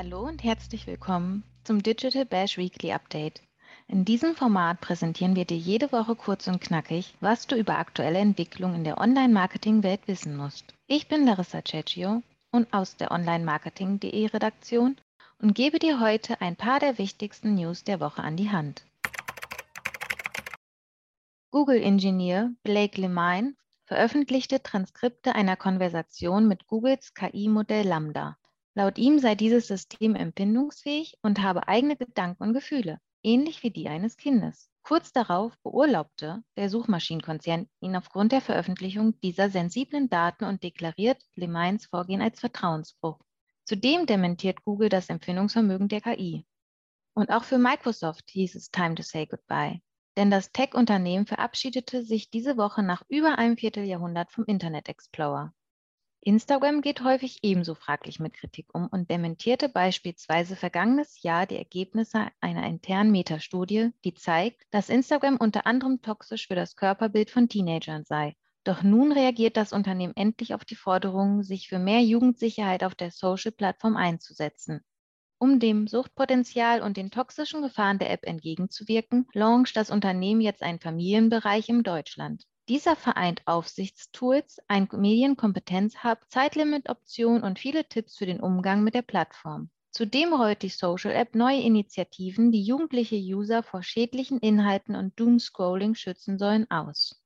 Hallo und herzlich willkommen zum Digital Bash Weekly Update. In diesem Format präsentieren wir dir jede Woche kurz und knackig, was du über aktuelle Entwicklungen in der Online-Marketing-Welt wissen musst. Ich bin Larissa Cecchio und aus der Online-Marketing.de Redaktion und gebe dir heute ein paar der wichtigsten News der Woche an die Hand. Google-Ingenieur Blake Lemine veröffentlichte Transkripte einer Konversation mit Googles KI-Modell Lambda. Laut ihm sei dieses System empfindungsfähig und habe eigene Gedanken und Gefühle, ähnlich wie die eines Kindes. Kurz darauf beurlaubte der Suchmaschinenkonzern ihn aufgrund der Veröffentlichung dieser sensiblen Daten und deklariert Lemines Vorgehen als Vertrauensbruch. Zudem dementiert Google das Empfindungsvermögen der KI. Und auch für Microsoft hieß es Time to say goodbye. Denn das Tech-Unternehmen verabschiedete sich diese Woche nach über einem Vierteljahrhundert vom Internet Explorer. Instagram geht häufig ebenso fraglich mit Kritik um und dementierte beispielsweise vergangenes Jahr die Ergebnisse einer internen Metastudie, die zeigt, dass Instagram unter anderem toxisch für das Körperbild von Teenagern sei. Doch nun reagiert das Unternehmen endlich auf die Forderung, sich für mehr Jugendsicherheit auf der Social-Plattform einzusetzen. Um dem Suchtpotenzial und den toxischen Gefahren der App entgegenzuwirken, launcht das Unternehmen jetzt einen Familienbereich in Deutschland. Dieser vereint Aufsichtstools, ein Medienkompetenz-Hub, Zeitlimit-Optionen und viele Tipps für den Umgang mit der Plattform. Zudem rollt die Social App neue Initiativen, die jugendliche User vor schädlichen Inhalten und Doomscrolling schützen sollen, aus.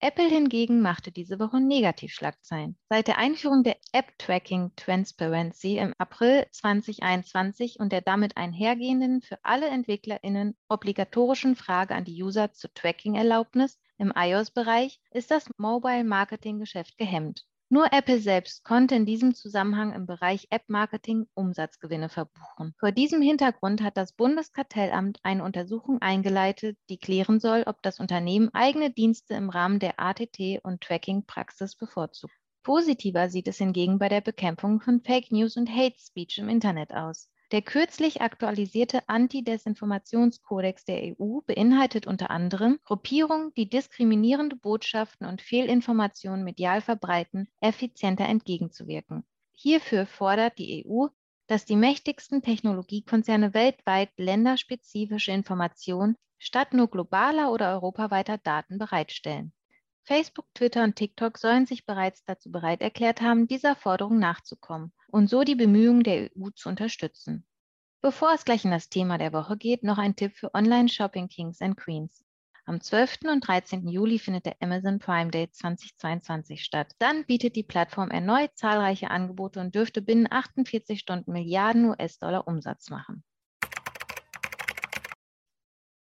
Apple hingegen machte diese Woche Negativschlagzeilen. Seit der Einführung der App Tracking Transparency im April 2021 und der damit einhergehenden für alle EntwicklerInnen obligatorischen Frage an die User zur Tracking-Erlaubnis im iOS-Bereich ist das Mobile-Marketing-Geschäft gehemmt. Nur Apple selbst konnte in diesem Zusammenhang im Bereich App-Marketing Umsatzgewinne verbuchen. Vor diesem Hintergrund hat das Bundeskartellamt eine Untersuchung eingeleitet, die klären soll, ob das Unternehmen eigene Dienste im Rahmen der ATT- und Tracking-Praxis bevorzugt. Positiver sieht es hingegen bei der Bekämpfung von Fake News und Hate Speech im Internet aus. Der kürzlich aktualisierte Anti-Desinformationskodex der EU beinhaltet unter anderem Gruppierungen, die diskriminierende Botschaften und Fehlinformationen medial verbreiten, effizienter entgegenzuwirken. Hierfür fordert die EU, dass die mächtigsten Technologiekonzerne weltweit länderspezifische Informationen statt nur globaler oder europaweiter Daten bereitstellen. Facebook, Twitter und TikTok sollen sich bereits dazu bereit erklärt haben, dieser Forderung nachzukommen und so die Bemühungen der EU zu unterstützen. Bevor es gleich in das Thema der Woche geht, noch ein Tipp für Online-Shopping Kings and Queens. Am 12. und 13. Juli findet der Amazon Prime Day 2022 statt. Dann bietet die Plattform erneut zahlreiche Angebote und dürfte binnen 48 Stunden Milliarden US-Dollar Umsatz machen.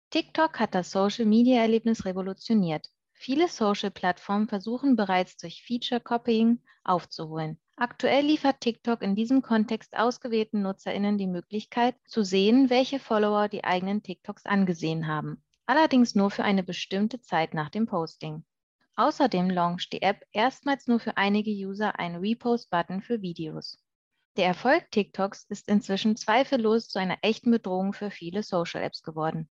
TikTok hat das Social-Media-Erlebnis revolutioniert. Viele Social-Plattformen versuchen bereits durch Feature-Copying aufzuholen. Aktuell liefert TikTok in diesem Kontext ausgewählten NutzerInnen die Möglichkeit, zu sehen, welche Follower die eigenen TikToks angesehen haben. Allerdings nur für eine bestimmte Zeit nach dem Posting. Außerdem launcht die App erstmals nur für einige User einen Repost-Button für Videos. Der Erfolg TikToks ist inzwischen zweifellos zu einer echten Bedrohung für viele Social-Apps geworden.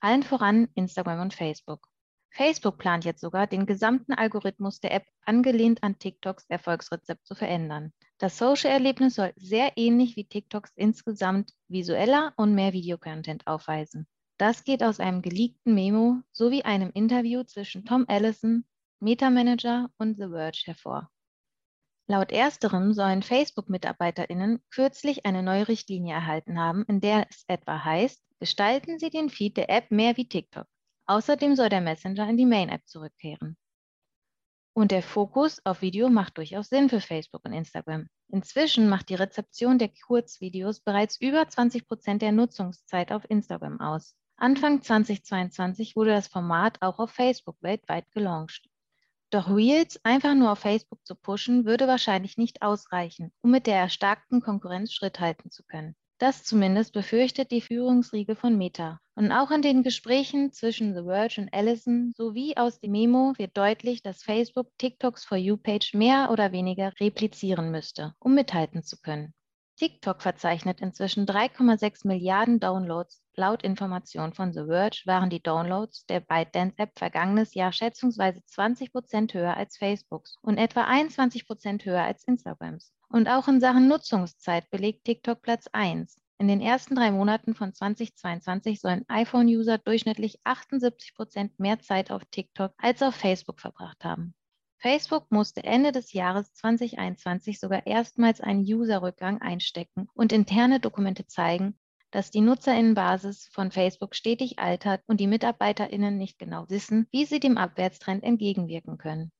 Allen voran Instagram und Facebook. Facebook plant jetzt sogar, den gesamten Algorithmus der App angelehnt an TikToks Erfolgsrezept zu verändern. Das Social-Erlebnis soll sehr ähnlich wie TikToks insgesamt visueller und mehr Videocontent aufweisen. Das geht aus einem geleakten Memo sowie einem Interview zwischen Tom Allison, Meta-Manager und The Verge hervor. Laut ersterem sollen Facebook-MitarbeiterInnen kürzlich eine neue Richtlinie erhalten haben, in der es etwa heißt, gestalten Sie den Feed der App mehr wie TikTok. Außerdem soll der Messenger in die Main-App zurückkehren. Und der Fokus auf Video macht durchaus Sinn für Facebook und Instagram. Inzwischen macht die Rezeption der Kurzvideos bereits über 20 Prozent der Nutzungszeit auf Instagram aus. Anfang 2022 wurde das Format auch auf Facebook weltweit gelauncht. Doch Reels einfach nur auf Facebook zu pushen, würde wahrscheinlich nicht ausreichen, um mit der erstarkten Konkurrenz Schritt halten zu können. Das zumindest befürchtet die Führungsriege von Meta. Und auch in den Gesprächen zwischen The Verge und Allison sowie aus dem Memo wird deutlich, dass Facebook TikToks For You Page mehr oder weniger replizieren müsste, um mithalten zu können. TikTok verzeichnet inzwischen 3,6 Milliarden Downloads. Laut Informationen von The Verge waren die Downloads der ByteDance-App vergangenes Jahr schätzungsweise 20 Prozent höher als Facebooks und etwa 21 Prozent höher als Instagrams. Und auch in Sachen Nutzungszeit belegt TikTok Platz 1. In den ersten drei Monaten von 2022 sollen iPhone-User durchschnittlich 78 Prozent mehr Zeit auf TikTok als auf Facebook verbracht haben. Facebook musste Ende des Jahres 2021 sogar erstmals einen User-Rückgang einstecken und interne Dokumente zeigen, dass die Nutzerinnenbasis von Facebook stetig altert und die Mitarbeiterinnen nicht genau wissen, wie sie dem Abwärtstrend entgegenwirken können.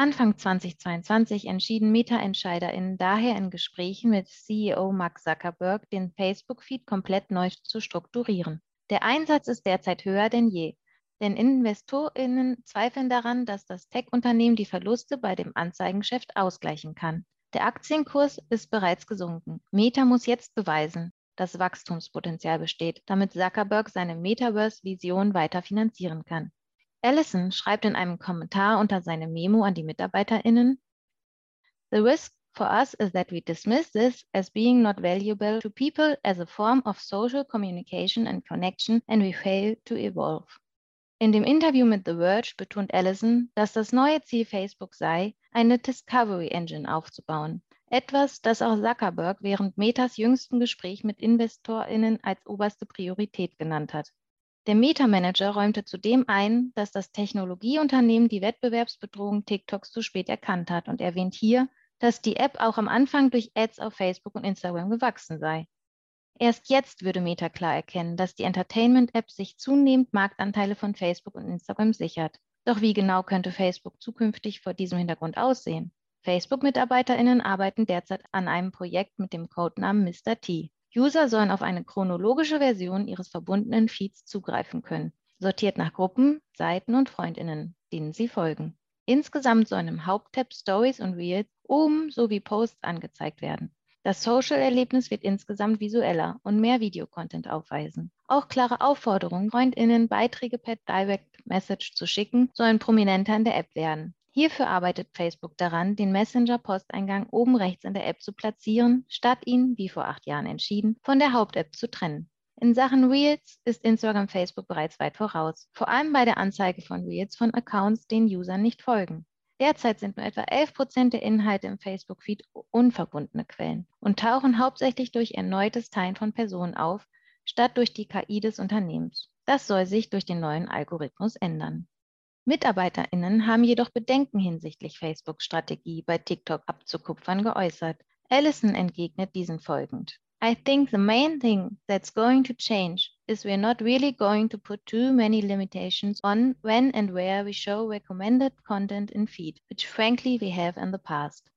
Anfang 2022 entschieden Meta-EntscheiderInnen daher in Gesprächen mit CEO Mark Zuckerberg, den Facebook-Feed komplett neu zu strukturieren. Der Einsatz ist derzeit höher denn je. Denn InvestorInnen zweifeln daran, dass das Tech-Unternehmen die Verluste bei dem Anzeigengeschäft ausgleichen kann. Der Aktienkurs ist bereits gesunken. Meta muss jetzt beweisen, dass Wachstumspotenzial besteht, damit Zuckerberg seine Metaverse-Vision weiter finanzieren kann. Allison schreibt in einem Kommentar unter seinem Memo an die MitarbeiterInnen, The risk for us is that we dismiss this as being not valuable to people as a form of social communication and connection and we fail to evolve. In dem Interview mit The Verge betont Allison, dass das neue Ziel Facebook sei, eine Discovery Engine aufzubauen. Etwas, das auch Zuckerberg während Metas jüngsten Gespräch mit InvestorInnen als oberste Priorität genannt hat. Der Meta-Manager räumte zudem ein, dass das Technologieunternehmen die Wettbewerbsbedrohung TikToks zu spät erkannt hat und erwähnt hier, dass die App auch am Anfang durch Ads auf Facebook und Instagram gewachsen sei. Erst jetzt würde Meta klar erkennen, dass die Entertainment-App sich zunehmend Marktanteile von Facebook und Instagram sichert. Doch wie genau könnte Facebook zukünftig vor diesem Hintergrund aussehen? Facebook-MitarbeiterInnen arbeiten derzeit an einem Projekt mit dem Codenamen Mr. T. User sollen auf eine chronologische Version ihres verbundenen Feeds zugreifen können, sortiert nach Gruppen, Seiten und FreundInnen, denen sie folgen. Insgesamt sollen im Haupttab Stories und Reels oben sowie Posts angezeigt werden. Das Social-Erlebnis wird insgesamt visueller und mehr Videocontent aufweisen. Auch klare Aufforderungen, FreundInnen Beiträge per Direct Message zu schicken, sollen prominenter in der App werden. Hierfür arbeitet Facebook daran, den Messenger-Posteingang oben rechts in der App zu platzieren, statt ihn, wie vor acht Jahren entschieden, von der Haupt-App zu trennen. In Sachen Reels ist Instagram Facebook bereits weit voraus, vor allem bei der Anzeige von Reels von Accounts, denen Usern nicht folgen. Derzeit sind nur etwa 11 Prozent der Inhalte im Facebook-Feed unverbundene Quellen und tauchen hauptsächlich durch erneutes Teilen von Personen auf, statt durch die KI des Unternehmens. Das soll sich durch den neuen Algorithmus ändern. MitarbeiterInnen haben jedoch Bedenken hinsichtlich Facebooks Strategie bei TikTok abzukupfern geäußert. Allison entgegnet diesen folgend. I think the main thing that's going to change is we're not really going to put too many limitations on when and where we show recommended content in feed, which frankly we have in the past.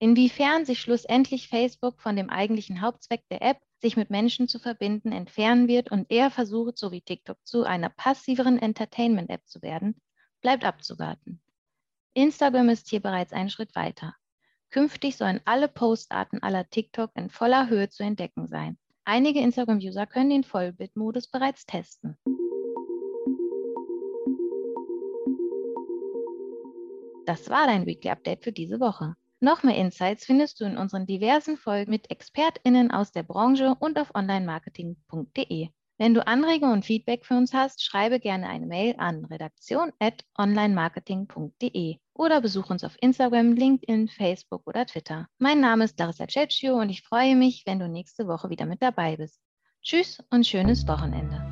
Inwiefern sich schlussendlich Facebook von dem eigentlichen Hauptzweck der App, sich mit Menschen zu verbinden, entfernen wird und eher versucht, so wie TikTok zu einer passiveren Entertainment-App zu werden, bleibt abzuwarten. Instagram ist hier bereits einen Schritt weiter. Künftig sollen alle Postarten aller TikTok in voller Höhe zu entdecken sein. Einige Instagram-User können den Vollbildmodus bereits testen. Das war dein Weekly Update für diese Woche. Noch mehr Insights findest du in unseren diversen Folgen mit ExpertInnen aus der Branche und auf onlinemarketing.de. Wenn du Anregungen und Feedback für uns hast, schreibe gerne eine Mail an redaktion.onlinemarketing.de oder besuch uns auf Instagram, LinkedIn, Facebook oder Twitter. Mein Name ist Larissa Cecchio und ich freue mich, wenn du nächste Woche wieder mit dabei bist. Tschüss und schönes Wochenende.